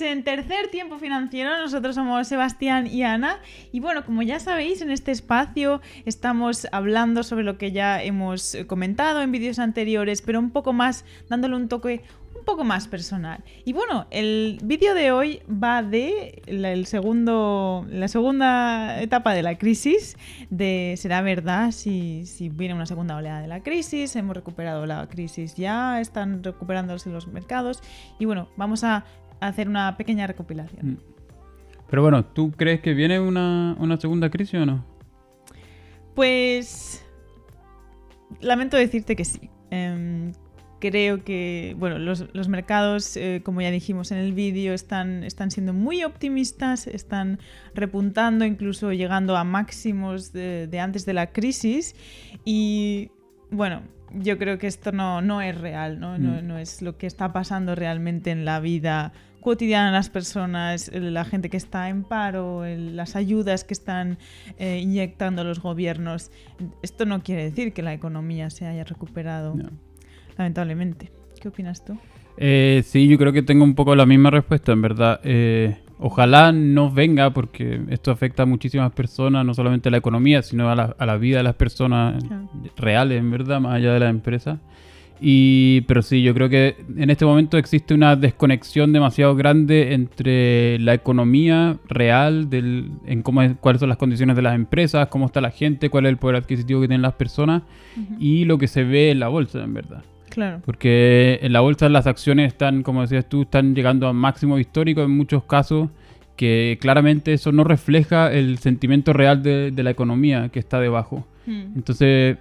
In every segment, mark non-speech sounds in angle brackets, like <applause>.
en tercer tiempo financiero. Nosotros somos Sebastián y Ana. Y bueno, como ya sabéis, en este espacio estamos hablando sobre lo que ya hemos comentado en vídeos anteriores, pero un poco más, dándole un toque un poco más personal. Y bueno, el vídeo de hoy va de la, el segundo, la segunda etapa de la crisis, de será verdad si, si viene una segunda oleada de la crisis, hemos recuperado la crisis ya, están recuperándose los mercados y bueno, vamos a hacer una pequeña recopilación. Mm. Pero bueno, ¿tú crees que viene una, una segunda crisis o no? Pues lamento decirte que sí. Em, creo que bueno, los, los mercados, eh, como ya dijimos en el vídeo, están, están siendo muy optimistas, están repuntando, incluso llegando a máximos de, de antes de la crisis. Y bueno, yo creo que esto no, no es real, ¿no? No, Mm. no es lo que está pasando realmente en la vida cotidiana de las personas, la gente que está en paro, las ayudas que están eh, inyectando los gobiernos. Esto no quiere decir que la economía se haya recuperado, No. lamentablemente. ¿Qué opinas tú? Eh, sí, yo creo que tengo un poco la misma respuesta, en verdad. Eh, ojalá no venga porque esto afecta a muchísimas personas, no solamente a la economía, sino a la, a la vida de las personas Claro. reales, en verdad, más allá de las empresas. Y, pero sí, yo creo que en este momento existe una desconexión demasiado grande entre la economía real, del, en cómo es- cuáles son las condiciones de las empresas, cómo está la gente, cuál es el poder adquisitivo que tienen las personas y lo que se ve en la bolsa, en verdad. Claro. Porque en la bolsa las acciones están, como decías tú, están llegando a máximo histórico en muchos casos, que claramente eso no refleja el sentimiento real de, de la economía que está debajo. Mm. Entonces,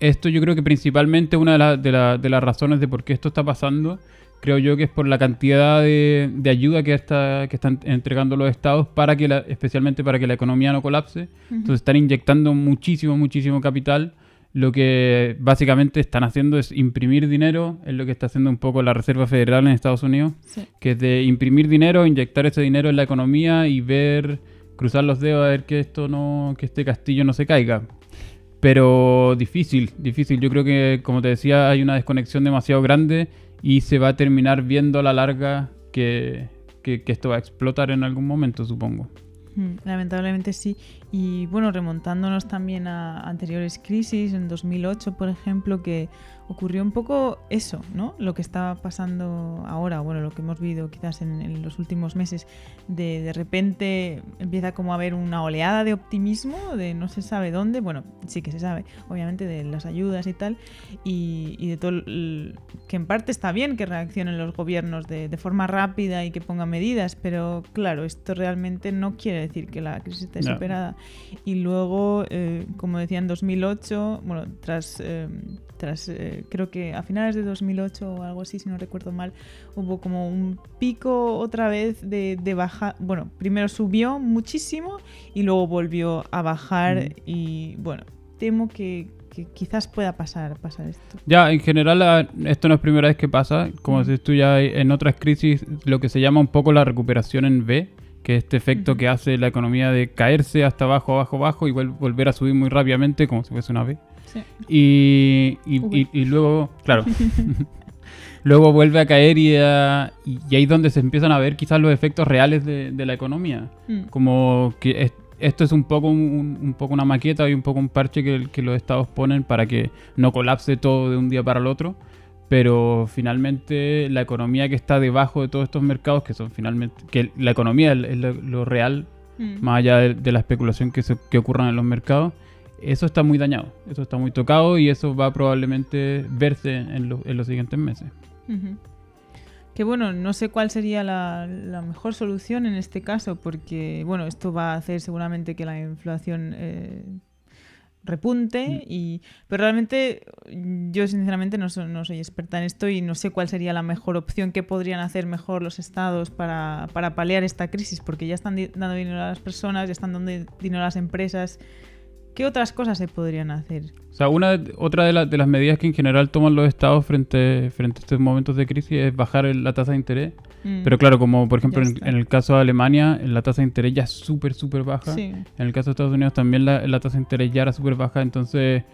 esto yo creo que principalmente una de, la- de la- de las razones de por qué esto está pasando, creo yo que es por la cantidad de, de ayuda que, está, que están entregando los estados, para que la- especialmente para que la economía no colapse. Entonces están inyectando muchísimo, muchísimo capital. Lo que básicamente están haciendo es imprimir dinero, es lo que está haciendo un poco la Reserva Federal en Estados Unidos, Sí. que es de imprimir dinero, inyectar ese dinero en la economía y ver, cruzar los dedos a ver que esto no, que este castillo no se caiga. Pero difícil, difícil. Yo creo que, como te decía, hay una desconexión demasiado grande y se va a terminar viendo a la larga que, que- esto va a explotar en algún momento, supongo. Mm, Lamentablemente sí. Y bueno, remontándonos también a anteriores crisis, en 2008, por ejemplo, que ocurrió un poco eso, ¿no? Lo que está pasando ahora, bueno, lo que hemos vivido quizás en, en los últimos meses, de de repente empieza como a haber una oleada de optimismo, de no se sabe dónde, bueno, sí que se sabe, obviamente, de las ayudas y tal, y, y de todo, el- que en parte está bien que reaccionen los gobiernos de, de forma rápida y que pongan medidas, pero claro, esto realmente no quiere decir que la crisis esté No. superada. Y luego, eh, como decía en 2008, bueno, tras, eh, tras eh, creo que a finales de 2008 o algo así, si no recuerdo mal, hubo como un pico otra vez de, de baja. Bueno, primero subió muchísimo y luego volvió a bajar Mm. y bueno, temo que, que quizás pueda pasar, pasar esto. Ya, en general, la- esto no es primera vez que pasa. Como dices tú, ya en otras crisis, lo que se llama un poco la recuperación en V, que es este efecto que hace la economía de caerse hasta abajo, abajo, abajo y volver a subir muy rápidamente, como si fuese una V. Sí. Y, y, y- y luego, claro, <laughs> <laughs> luego vuelve a caer y, a- y, y ahí es donde se empiezan a ver quizás los efectos reales de, de la economía. Mm. Como que es- esto es un poco, un, un poco una maqueta y un poco un parche que, que los estados ponen para que no colapse todo de un día para el otro. Pero finalmente la economía que está debajo de todos estos mercados, que son finalmente, que la economía es, es lo, lo real, Mm. más allá de, de la especulación que, se, que ocurra en los mercados, eso está muy dañado, eso está muy tocado y eso va a probablemente verse en, lo- en los siguientes meses. Que bueno, no sé cuál sería la, la mejor solución en este caso, porque bueno, esto va a hacer seguramente que la inflación eh, repunte, y, pero realmente yo sinceramente no, so- no soy experta en esto y no sé cuál sería la mejor opción que podrían hacer mejor los estados para, para paliar esta crisis, porque ya están dando dinero a las personas, ya están dando dinero a las empresas. ¿Qué otras cosas se podrían hacer? O sea, una otra de, la- de las medidas que en general toman los estados frente, frente a estos momentos de crisis es bajar el- la tasa de interés. Mm, Pero claro, como por ejemplo en, en el caso de Alemania, la tasa de interés ya es súper, súper baja. Sí. En el caso de Estados Unidos también la, la tasa de interés ya era súper baja, entonces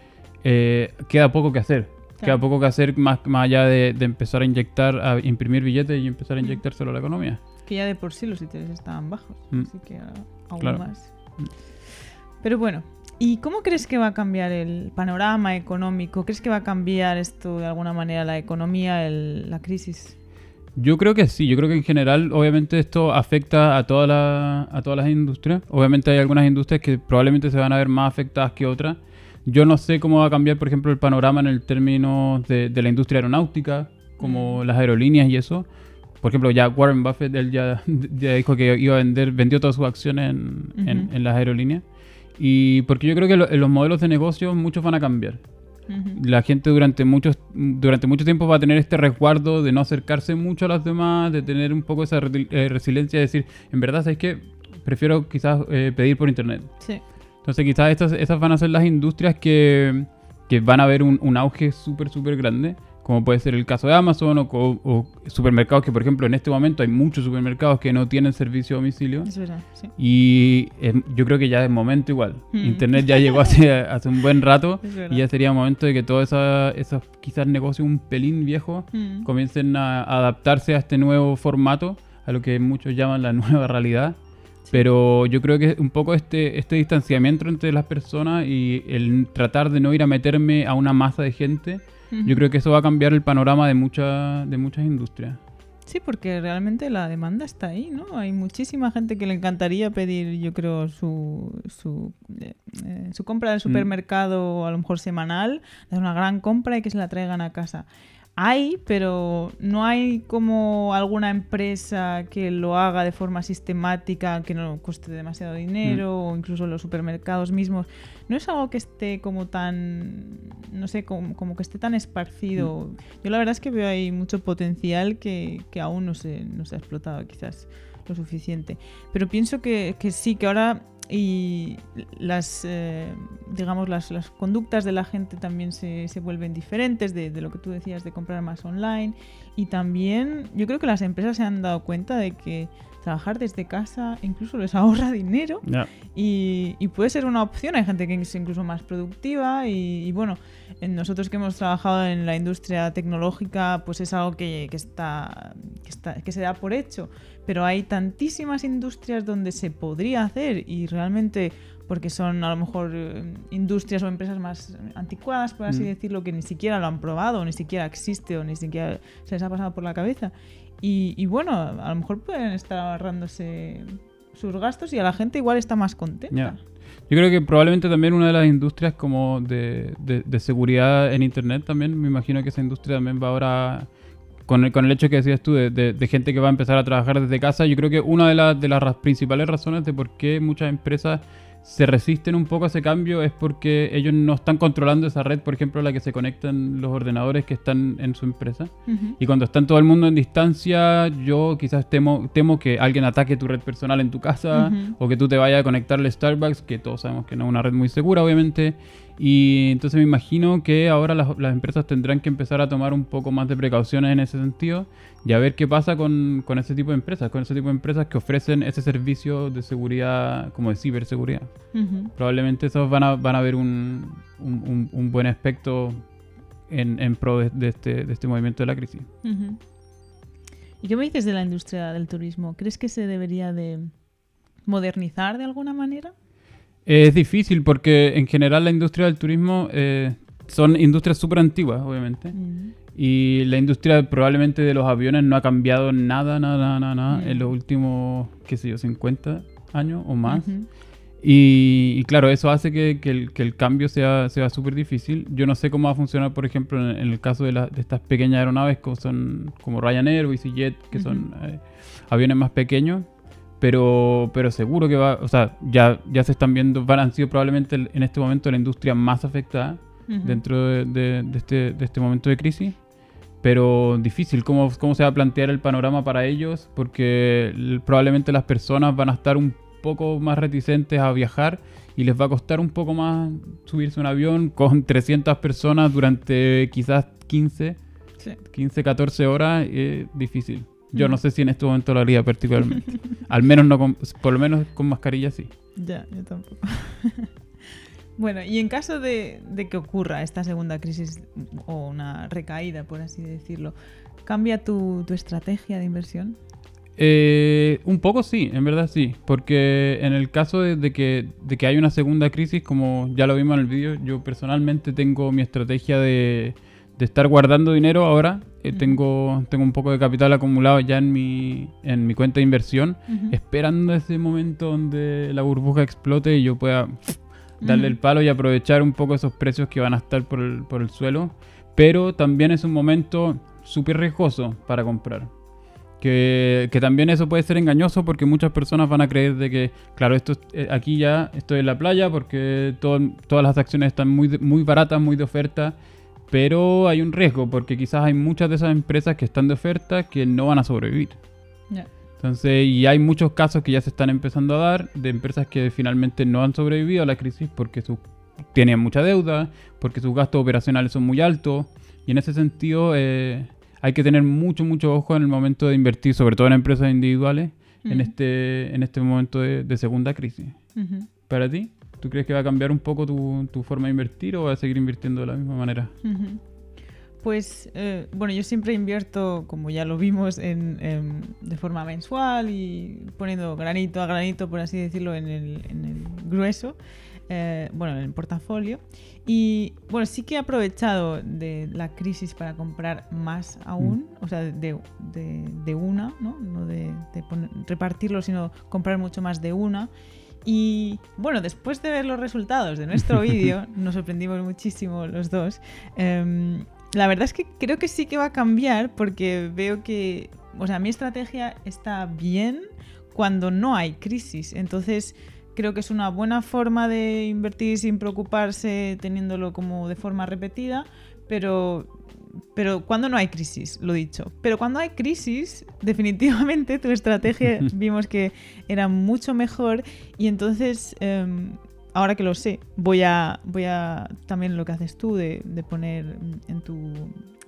eh, queda poco que hacer. Queda Claro. poco que hacer más, más allá de, de empezar a inyectar, a imprimir billetes y empezar a Mm. inyectárselo a la economía. Que ya de por sí los intereses estaban bajos, Mm. así que aún Claro. más. Mm. Pero bueno, ¿y cómo crees que va a cambiar el panorama económico? ¿Crees que va a cambiar esto de alguna manera la economía, el- la crisis? Yo creo que sí, yo creo que en general obviamente esto afecta a, toda la- a todas las industrias. Obviamente hay algunas industrias que probablemente se van a ver más afectadas que otras. Yo no sé cómo va a cambiar, por ejemplo, el panorama en el término de, de la industria aeronáutica, como Mm. las aerolíneas y eso. Por ejemplo, ya Warren Buffett, él ya, <laughs> ya dijo que iba a vender, vendió todas sus acciones en, en las aerolíneas. Y porque yo creo que lo- los modelos de negocio muchos van a cambiar Ujú. la gente durante muchos durante mucho tiempo va a tener este resguardo de no acercarse mucho a los demás, de tener un poco esa re- eh, resiliencia de decir, en verdad, ¿sabes qué? Prefiero quizás eh, pedir por internet. Sí. Entonces quizás estas, esas van a ser las industrias que, que van a ver un, un auge súper, súper grande, como puede ser el caso de Amazon o, co- o supermercados que, por ejemplo, en este momento hay muchos supermercados que no tienen servicio a domicilio. Es verdad, sí. Y eh, yo creo que ya es momento igual. Mm. Internet ya llegó hace, <laughs> hace un buen rato y ya sería momento de que todos esos quizás negocios un pelín viejos Mm. comiencen a adaptarse a este nuevo formato, a lo que muchos llaman la <laughs> nueva realidad. Pero yo creo que un poco este, este distanciamiento entre las personas y el tratar de no ir a meterme a una masa de gente, Yo creo que eso va a cambiar el panorama de, muchas de muchas industrias. Sí, porque realmente la demanda está ahí, ¿no? Hay muchísima gente que le encantaría pedir, yo creo, su, su, eh, eh, su compra del supermercado, a lo mejor semanal, hacer una gran compra y que se la traigan a casa. Hay, pero no hay como alguna empresa que lo haga de forma sistemática, que no cueste demasiado dinero, o incluso los supermercados mismos. No es algo que esté como tan, no sé, como, como que esté tan esparcido. Yo la verdad es que veo ahí mucho potencial que, que aún no se, no se ha explotado quizás lo suficiente. Pero pienso que, que sí, que ahora y las eh, digamos las, las conductas de la gente también se, se vuelven diferentes de, de lo que tú decías de comprar más online y también yo creo que las empresas se han dado cuenta de que trabajar desde casa incluso les ahorra dinero y, y puede ser una opción. Hay gente que es incluso más productiva y, y bueno, en nosotros que hemos trabajado en la industria tecnológica, pues es algo que, que está, que está que se da por hecho. Pero hay tantísimas industrias donde se podría hacer y realmente porque son a lo mejor eh, industrias o empresas más anticuadas, por así Mm. decirlo, que ni siquiera lo han probado, o ni siquiera existe o ni siquiera se les ha pasado por la cabeza. Y, y bueno, a lo mejor pueden estar ahorrándose sus gastos y a la gente igual está más contenta. Ya. Yo creo que probablemente también una de las industrias como de, de- de seguridad en Internet también, me imagino que esa industria también va ahora, con el, con el hecho que decías tú, de, de- de gente que va a empezar a trabajar desde casa, yo creo que una de, las de las principales razones de por qué muchas empresas se resisten un poco a ese cambio es porque ellos no están controlando esa red, por ejemplo, a la que se conectan los ordenadores que están en su empresa. Y cuando están todo el mundo en distancia, yo quizás temo, temo que alguien ataque tu red personal en tu casa o que tú te vayas a conectarle a Starbucks, que todos sabemos que no es una red muy segura, obviamente. Y entonces me imagino que ahora las, las empresas tendrán que empezar a tomar un poco más de precauciones en ese sentido y a ver qué pasa con, con ese tipo de empresas, con ese tipo de empresas que ofrecen ese servicio de seguridad, como de ciberseguridad. Probablemente esos van a, van a ver un, un, un- un buen aspecto en, en pro de, de este, de este movimiento de la crisis. ¿Y qué me dices de la industria del turismo? ¿Crees que se debería de modernizar de alguna manera? Es difícil porque en general la industria del turismo eh, son industrias súper antiguas, obviamente. Mm. Y la industria probablemente de los aviones no ha cambiado nada, nada, nada, nada Mm. en los últimos, qué sé yo, 50 años o más. Y, y claro, eso hace que, que el, que el cambio sea, sea súper difícil. Yo no sé cómo va a funcionar, por ejemplo, en, en el caso de, la- de estas pequeñas aeronaves como, son, como Ryanair o EasyJet, que son eh, aviones más pequeños. Pero, pero seguro que va, o sea, ya, ya se están viendo, van, han sido probablemente en este momento la industria más afectada dentro de, de- de este, de este momento de crisis. Pero difícil, ¿cómo, ¿cómo se va a plantear el panorama para ellos? Porque probablemente las personas van a estar un poco más reticentes a viajar y les va a costar un poco más subirse a un avión con <laughs> 300 personas durante quizás 15, Sí. 15 14 horas. Es difícil. Yo no sé si en este momento lo haría particularmente. <laughs> Al menos no con, por lo menos con mascarilla sí. Ya, yo tampoco. <laughs> bueno, y en caso de, de que ocurra esta segunda crisis o una recaída, por así decirlo, ¿cambia tu, tu estrategia de inversión? Eh, un poco sí, en verdad sí, porque en el caso de, que, de que hay una segunda crisis, como ya lo vimos en el vídeo, yo personalmente tengo mi estrategia de, de estar guardando dinero ahora. Eh, tengo, tengo un poco de capital acumulado ya en mi, en mi cuenta de inversión, esperando ese momento donde la burbuja explote y yo pueda darle el palo y aprovechar un poco esos precios que van a estar por el, por el suelo. Pero también es un momento súper riesgoso para comprar. Que, que, también eso puede ser engañoso porque muchas personas van a creer de que, claro, esto eh, aquí ya estoy en la playa porque todas las acciones están muy, muy baratas, muy de oferta pero hay un riesgo porque quizás hay muchas de esas empresas que están de oferta que no van a sobrevivir. Entonces, y hay muchos casos que ya se están empezando a dar de empresas que finalmente no han sobrevivido a la crisis porque su, tienen mucha deuda, porque sus gastos operacionales son muy altos. Y en ese sentido, eh, hay que tener mucho, mucho ojo en el momento de invertir, sobre todo en empresas individuales, en, este, en este momento de, segunda crisis. ¿Para ti? ¿Tú crees que va a cambiar un poco tu, forma de invertir o va a seguir invirtiendo de la misma manera? Pues eh, bueno, yo siempre invierto, como ya lo vimos, en, de forma mensual y poniendo granito a granito, por así decirlo, en el, grueso, eh, bueno, en el portafolio. Y bueno, sí que he aprovechado de la crisis para comprar más aún, mm. o sea, de, una, ¿no? No de, repartirlo, sino comprar mucho más de una. Y bueno, después de ver los resultados de nuestro <laughs> vídeo, nos sorprendimos muchísimo los dos. Em, la verdad es que creo que sí que va a cambiar porque veo que, o sea, mi estrategia está bien cuando no hay crisis. Entonces, creo que es una buena forma de invertir sin preocuparse, teniéndolo como de forma repetida, pero pero cuando no hay crisis, lo dicho. Pero cuando hay crisis, <laughs> definitivamente tu estrategia <laughs> vimos que era mucho mejor y entonces, em, ahora que lo sé, voy a, voy a también lo que haces tú de, poner en tu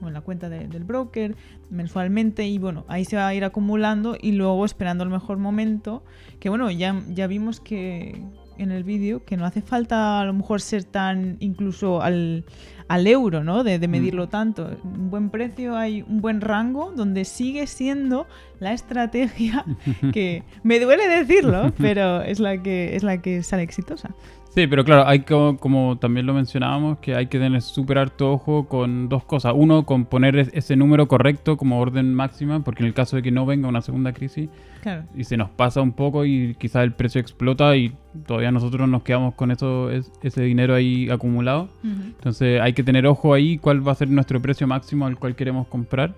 en la cuenta del broker mensualmente y bueno, ahí se va a ir acumulando y luego esperando el mejor momento, que bueno, ya, ya vimos que en el vídeo que no hace falta a lo mejor ser tan incluso al, al euro, ¿no? De, de, medirlo tanto. Un buen precio, hay un buen rango donde sigue siendo la estrategia <laughs> que me duele decirlo, pero es la que es la que sale exitosa. Sí, pero claro, hay que, como también lo mencionábamos, que hay que tener súper harto ojo con dos cosas. Uno, con poner ese número correcto como orden máxima, porque en el caso de que no venga una segunda crisis y se nos pasa un poco y quizás el precio explota y todavía nosotros nos quedamos con eso, ese dinero ahí acumulado. Entonces hay que tener ojo ahí cuál va a ser nuestro precio máximo al cual queremos comprar.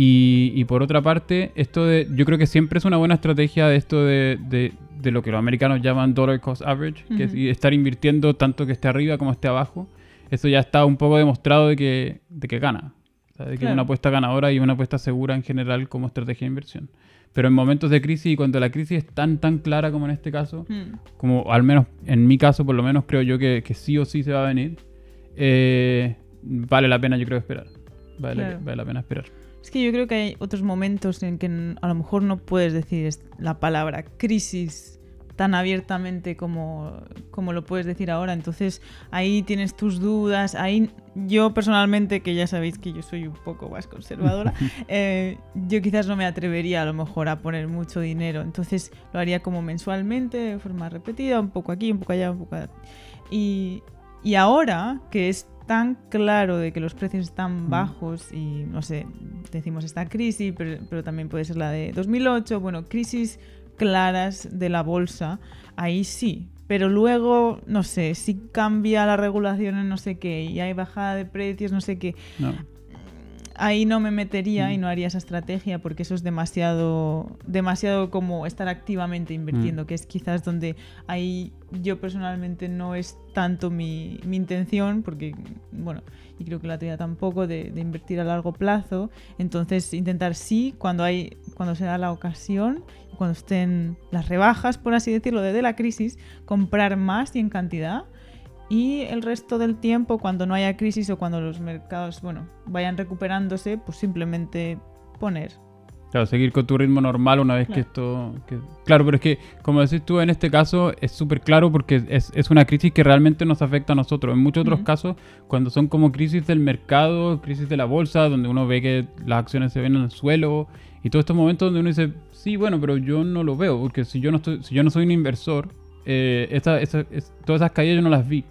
Y, por otra parte, esto de, yo creo que siempre es una buena estrategia de esto de de lo que los americanos llaman dollar cost average, que es estar invirtiendo tanto que esté arriba como esté abajo. Eso ya está un poco demostrado de que, de que gana. de que es una apuesta ganadora y una apuesta segura en general como estrategia de inversión. Pero en momentos de crisis y cuando la crisis es tan, tan clara como en este caso, mm. como al menos en mi caso, por lo menos creo yo que, que sí o sí se va a venir, eh, vale la pena, yo creo, esperar. Vale, vale la pena esperar. Es que yo creo que hay otros momentos en que a lo mejor no puedes decir la palabra crisis tan abiertamente como, como lo puedes decir ahora. Entonces ahí tienes tus dudas. Ahí yo personalmente, que ya sabéis que yo soy un poco más conservadora, <laughs> eh, yo quizás no me atrevería a lo mejor a poner mucho dinero. Entonces lo haría como mensualmente, de forma repetida, un poco aquí, un poco allá, un poco allá. Y, y ahora que es tan claro de que los precios están mm. bajos y, no sé, decimos esta crisis, pero, también puede ser la de 2008, bueno, crisis claras de la bolsa, ahí sí. Pero luego, no sé, si cambia la regulación en no sé qué y hay bajada de precios, no sé qué. No ahí no me metería y mm. no haría esa estrategia porque eso es demasiado, demasiado como estar activamente invirtiendo, mm. que es quizás donde ahí yo personalmente no es tanto mi, mi intención, porque, bueno, y creo que la tuya tampoco, de, de, invertir a largo plazo. Entonces, intentar sí, cuando, hay, cuando se da la ocasión, cuando estén las rebajas, por así decirlo, desde la crisis, comprar más y en cantidad y el resto del tiempo, cuando no haya crisis o cuando los mercados bueno, vayan recuperándose, pues simplemente poner. Claro, seguir con tu ritmo normal una vez que esto... Claro, pero es que, como decís tú, en este caso es súper claro porque es, es, una crisis que realmente nos afecta a nosotros. En muchos otros casos, cuando son como crisis del mercado, crisis de la bolsa, donde uno ve que las acciones se ven en el suelo y todos estos momentos donde uno dice, Sí, bueno, pero yo no lo veo, porque si yo no, estoy, si yo no soy un inversor, eh, esta- esa- es- todas esas caídas yo no las vi.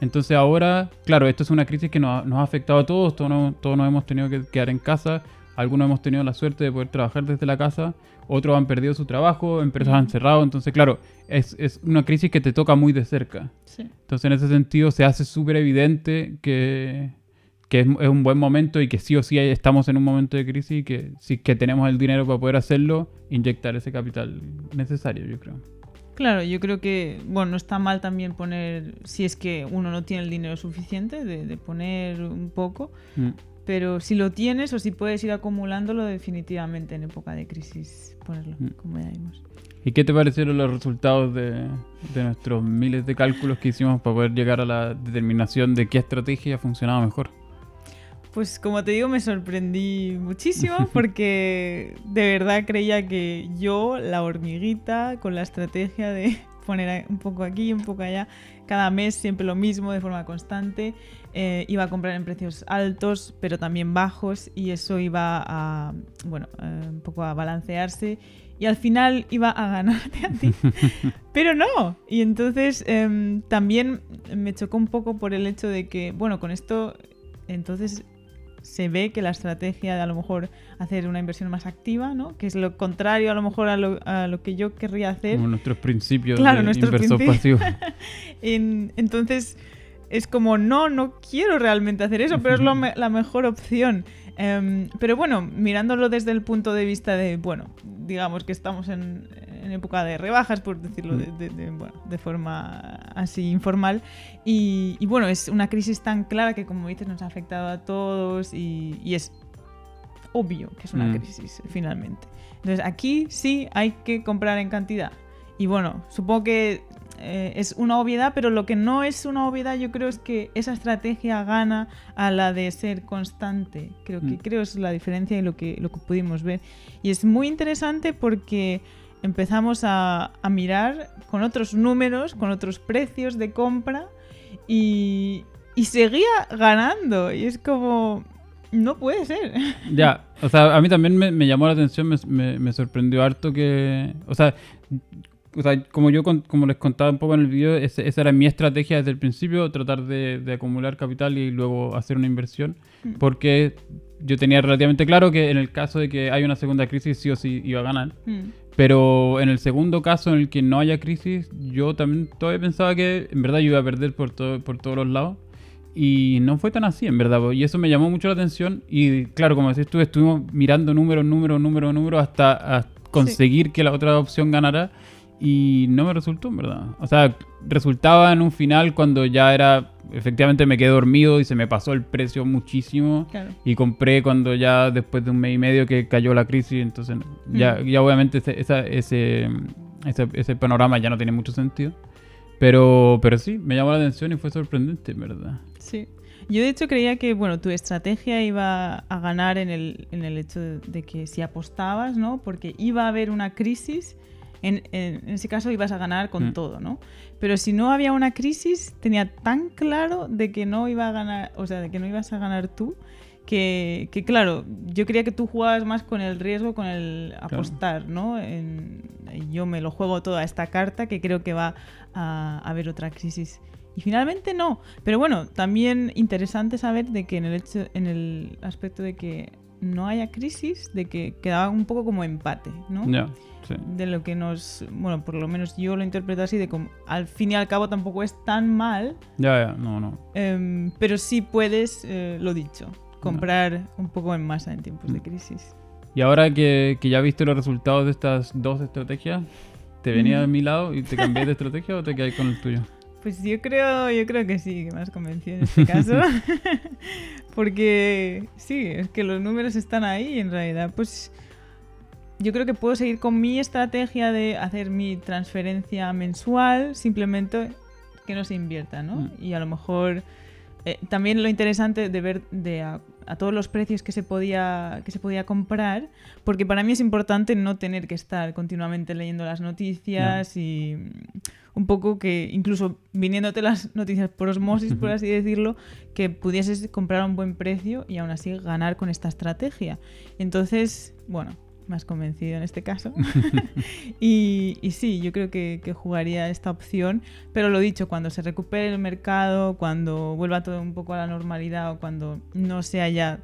Entonces ahora, claro, esto es una crisis que nos, ha- nos ha afectado a todos, todos nos, todos nos hemos tenido que quedar en casa, algunos hemos tenido la suerte de poder trabajar desde la casa, otros han perdido su trabajo, empresas han cerrado, entonces claro, es, es una crisis que te toca muy de cerca. Sí. Entonces en ese sentido se hace súper evidente que, que es, es un buen momento y que sí o sí estamos en un momento de crisis y que sí que tenemos el dinero para poder hacerlo, inyectar ese capital necesario, yo creo. Claro, yo creo que, bueno, no está mal también poner, si es que uno no tiene el dinero suficiente, de, de poner un poco, Mm. pero si lo tienes o si puedes ir acumulándolo, definitivamente en época de crisis ponerlo, Mm. como ya vimos. ¿Y qué te parecieron los resultados de, de nuestros miles de cálculos que hicimos para poder llegar a la determinación de qué estrategia funcionaba mejor? Pues como te digo, me sorprendí muchísimo <laughs> porque de verdad creía que yo, la hormiguita, con la estrategia de <laughs> poner un poco aquí, un poco allá, cada mes siempre lo mismo, de forma constante, eh, iba a comprar en precios altos, pero también bajos, y eso iba a, bueno, eh, un poco a balancearse, y al final iba a ganarte a ti. <laughs> Pero no. Y entonces em, también me chocó un poco por el hecho de que, bueno, con esto, entonces se ve que la estrategia de a lo mejor hacer una inversión más activa, ¿no? Que es lo contrario a lo mejor a lo, a lo que yo querría hacer. Como nuestros principios Claro, de nuestros principios. <laughs> En- entonces es como, no, no quiero realmente hacer eso, pero es lo me- la mejor opción. Em, pero bueno, mirándolo desde el punto de vista de, bueno, digamos que estamos en, en época de rebajas, por decirlo de, de- de, bueno, de forma así informal. Y, y bueno, es una crisis tan clara que, como dices, nos ha afectado a todos y, y es obvio que es una Mm. crisis, finalmente. Entonces, aquí sí hay que comprar en cantidad. Y bueno, supongo que eh, es una obviedad, pero lo que no es una obviedad yo creo es que esa estrategia gana a la de ser constante. Creo que Mm. creo es la diferencia y lo que, lo que pudimos ver. Y es muy interesante porque empezamos a, a mirar con otros números, con otros precios de compra y, y seguía ganando. Y es como... No puede ser. <laughs> Ya, o sea, a mí también me, me llamó la atención, me, me- me sorprendió harto que... O sea, o sea, como yo como les contaba un poco en el video, esa era mi estrategia desde el principio, tratar de, de acumular capital y luego hacer una inversión, Mm. porque yo tenía relativamente claro que en el caso de que haya una segunda crisis sí o sí iba a ganar. Mm. Pero en el segundo caso en el que no haya crisis, yo también todavía pensaba que en verdad yo iba a perder por, todo, por todos los lados. Y no fue tan así, en verdad. Y eso me llamó mucho la atención. Y claro, como decís tú, estuvimos mirando números, números, números, números hasta, hasta conseguir que la otra opción ganara. Y no me resultó, en verdad. O sea, resultaba en un final cuando ya era... Efectivamente me quedé dormido y se me pasó el precio muchísimo. Claro. Y compré cuando ya después de un mes y medio que cayó la crisis, entonces ya, Mm. ya obviamente ese, esa- ese, ese, ese panorama ya no tiene mucho sentido. Pero, pero sí, me llamó la atención y fue sorprendente, en verdad. Sí. Yo de hecho creía que bueno, tu estrategia iba a ganar en el, en el hecho de, de que si apostabas, ¿no? Porque iba a haber una crisis, en, en- en ese caso ibas a ganar con Mm. todo, ¿no? Pero si no había una crisis, tenía tan claro de que no iba a ganar, o sea, de que no ibas a ganar tú, que, que, claro, yo creía que tú jugabas más con el riesgo, con el apostar, ¿no? En- yo me lo juego toda esta carta que creo que va a haber otra crisis. Y finalmente no. Pero bueno, también interesante saber de que en el hecho, en el aspecto de que no haya crisis, de que quedaba un poco como empate, ¿no? Ya, sí. De lo que nos, bueno, por lo menos yo lo interpreto así, de como al fin y al cabo tampoco es tan mal, Ya, ya, no, no. em, pero sí puedes, eh, lo dicho, comprar un poco en masa en tiempos de Mm. crisis. Y ahora que, que ya viste los resultados de estas dos estrategias, ¿te venía a mi lado y te cambié de estrategia o te quedas con el tuyo? Pues yo creo, yo creo que sí, que me has convencido en este caso. <laughs> <laughs> Porque sí, es que los números están ahí y en realidad, pues yo creo que puedo seguir con mi estrategia de hacer mi transferencia mensual, simplemente que no se invierta, ¿no? Mm. Y a lo mejor eh, también lo interesante de ver de a, a todos los precios que se podía que se podía comprar, porque para mí es importante no tener que estar continuamente leyendo las noticias y un poco que incluso viniéndote las noticias por osmosis, por así decirlo, que pudieses comprar a un buen precio y aún así ganar con esta estrategia. Entonces, bueno, más convencido en este caso. <laughs> y, y, sí, yo creo que, que, jugaría esta opción, pero lo dicho, cuando se recupere el mercado, cuando vuelva todo un poco a la normalidad o cuando no sea ya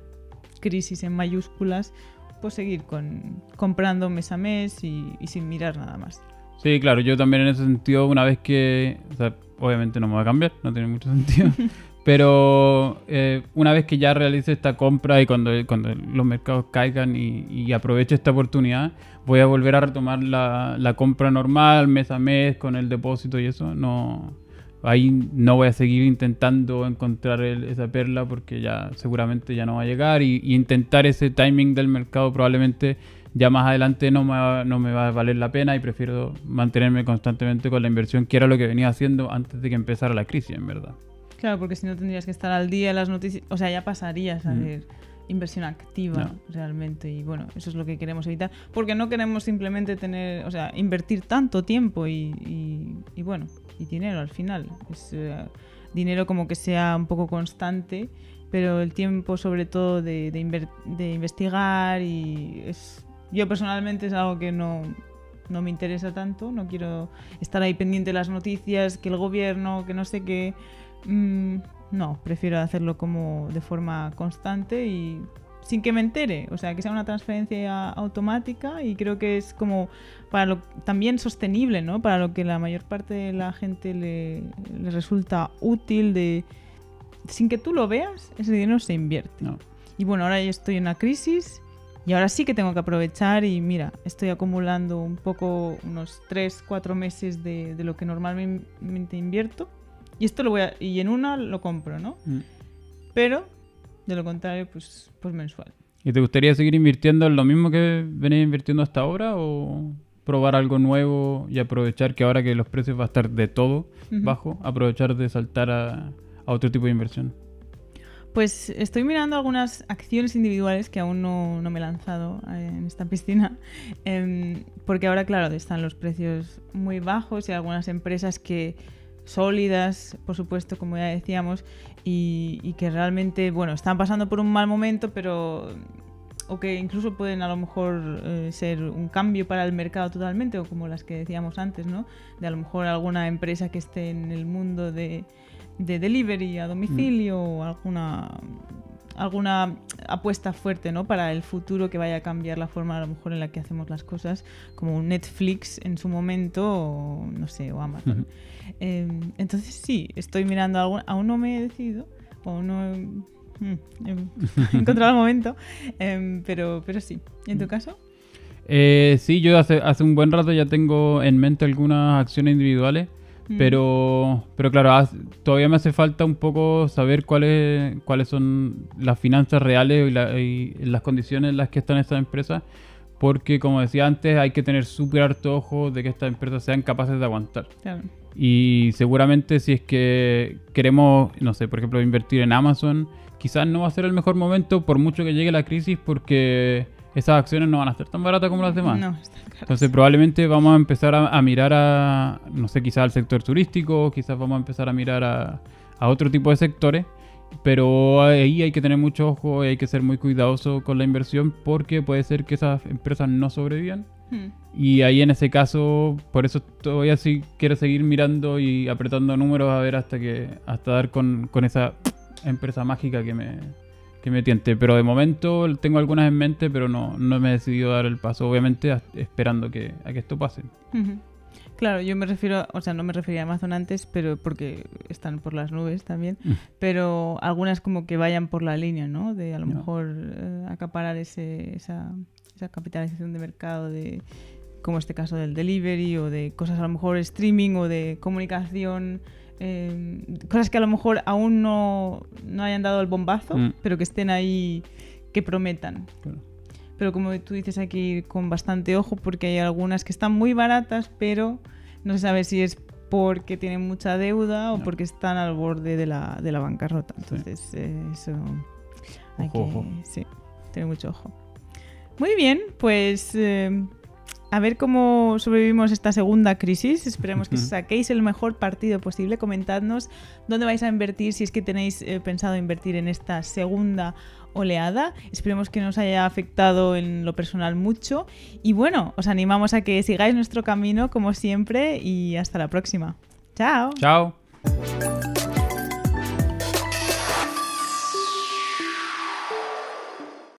crisis en mayúsculas, pues seguir con, comprando mes a mes y, y sin mirar nada más. Sí, claro, yo también en ese sentido, una vez que, o sea, obviamente no me va a cambiar, no tiene mucho sentido, <laughs> pero eh, una vez que ya realice esta compra y cuando, los mercados caigan y, aproveche esta oportunidad, voy a volver a retomar la, compra normal, mes a mes, con el depósito y eso, no... Ahí no voy a seguir intentando encontrar esa perla porque ya seguramente ya no va a llegar y, y intentar ese timing del mercado probablemente ya más adelante no me, va, no me va a valer la pena y prefiero mantenerme constantemente con la inversión, que era lo que venía haciendo antes de que empezara la crisis, en verdad. Claro, porque si no tendrías que estar al día en las noticias, o sea, ya pasarías a hacer inversión activa realmente y bueno, eso es lo que queremos evitar, porque no queremos simplemente tener, o sea, invertir tanto tiempo y, y, bueno, y dinero al final. Es eh, dinero como que sea un poco constante pero el tiempo sobre todo de, de, de, investigar y es yo personalmente es algo que no, me interesa tanto, no quiero estar ahí pendiente de las noticias, que el gobierno, que no sé qué. Mm, no, prefiero hacerlo como de forma constante y sin que me entere, o sea, que sea una transferencia automática y creo que es como para lo también sostenible, ¿no? Para lo que la mayor parte de la gente le, resulta útil de sin que tú lo veas, ese dinero se invierte. Y bueno, ahora yo estoy en una crisis y ahora sí que tengo que aprovechar y mira, estoy acumulando un poco, unos 3, 4 meses de, lo que normalmente invierto. Y esto lo voy a, y en una lo compro, ¿no? Mm. Pero, de lo contrario, pues, pues mensual. ¿Y te gustaría seguir invirtiendo en lo mismo que venís invirtiendo hasta ahora o probar algo nuevo y aprovechar que ahora que los precios va a estar de todo bajo, aprovechar de saltar a, a otro tipo de inversión? Pues estoy mirando algunas acciones individuales que aún no, me he lanzado eh, en esta piscina, em, porque ahora, claro, están los precios muy bajos y algunas empresas que sólidas, por supuesto, como ya decíamos, y, que realmente, bueno, están pasando por un mal momento, pero o que incluso pueden a lo mejor eh, ser un cambio para el mercado totalmente, o como las que decíamos antes, ¿no? De a lo mejor alguna empresa que esté en el mundo de de delivery a domicilio mm. o alguna alguna apuesta fuerte ¿no? para el futuro que vaya a cambiar la forma a lo mejor en la que hacemos las cosas, como Netflix en su momento, o no sé, o Amazon. Em, entonces sí, estoy mirando, algo, aún no me he decidido, o no he, mm, <laughs> encontrado el momento, em, pero, pero sí. ¿En tu mm. caso? Eh, sí, yo hace, hace un buen rato ya tengo en mente algunas acciones individuales. Mm. Pero, pero claro, todavía me hace falta un poco saber cuáles, cuáles son las finanzas reales y, las condiciones en las que están estas empresas. Porque, como decía antes, hay que tener súper harto ojo de que estas empresas sean capaces de aguantar. Y seguramente si es que queremos, no sé, por ejemplo, invertir en Amazon, quizás no va a ser el mejor momento por mucho que llegue la crisis porque esas acciones no van a ser tan baratas como las demás. No, Entonces probablemente vamos a empezar a, mirar a, no sé, quizás al sector turístico, quizás vamos a empezar a mirar a, otro tipo de sectores, pero ahí hay que tener mucho ojo y hay que ser muy cuidadoso con la inversión porque puede ser que esas empresas no sobrevivan. Hmm. Y ahí en ese caso, por eso todavía sí quiero seguir mirando y apretando números a ver hasta que hasta dar con, con esa empresa mágica que me, que me tiente. Pero de momento tengo algunas en mente, pero no, no me he decidido dar el paso, obviamente, esperando que, a que esto pase. Claro, yo me refiero, o sea, no me refería a Amazon antes, pero porque están por las nubes también, mm. pero algunas como que vayan por la línea, ¿no? De a lo mejor eh, acaparar ese, esa, esa capitalización de mercado de como este caso del delivery o de cosas a lo mejor streaming o de comunicación Em, cosas que a lo mejor aún no, no hayan dado el bombazo, mm. pero que estén ahí, que prometan. Pero como tú dices aquí, con bastante ojo, porque hay algunas que están muy baratas, pero no se sabe si es porque tienen mucha deuda o porque están al borde de la, de la bancarrota. Entonces, eh, eso hay que Sí, tener mucho ojo. Muy bien, pues em, a ver cómo sobrevivimos esta segunda crisis. Esperemos que saquéis el mejor partido posible. Comentadnos dónde vais a invertir si es que tenéis eh, pensado invertir en esta segunda oleada. Esperemos que nos haya afectado en lo personal mucho. Y bueno, os animamos a que sigáis nuestro camino como siempre y hasta la próxima. Chao. Chao.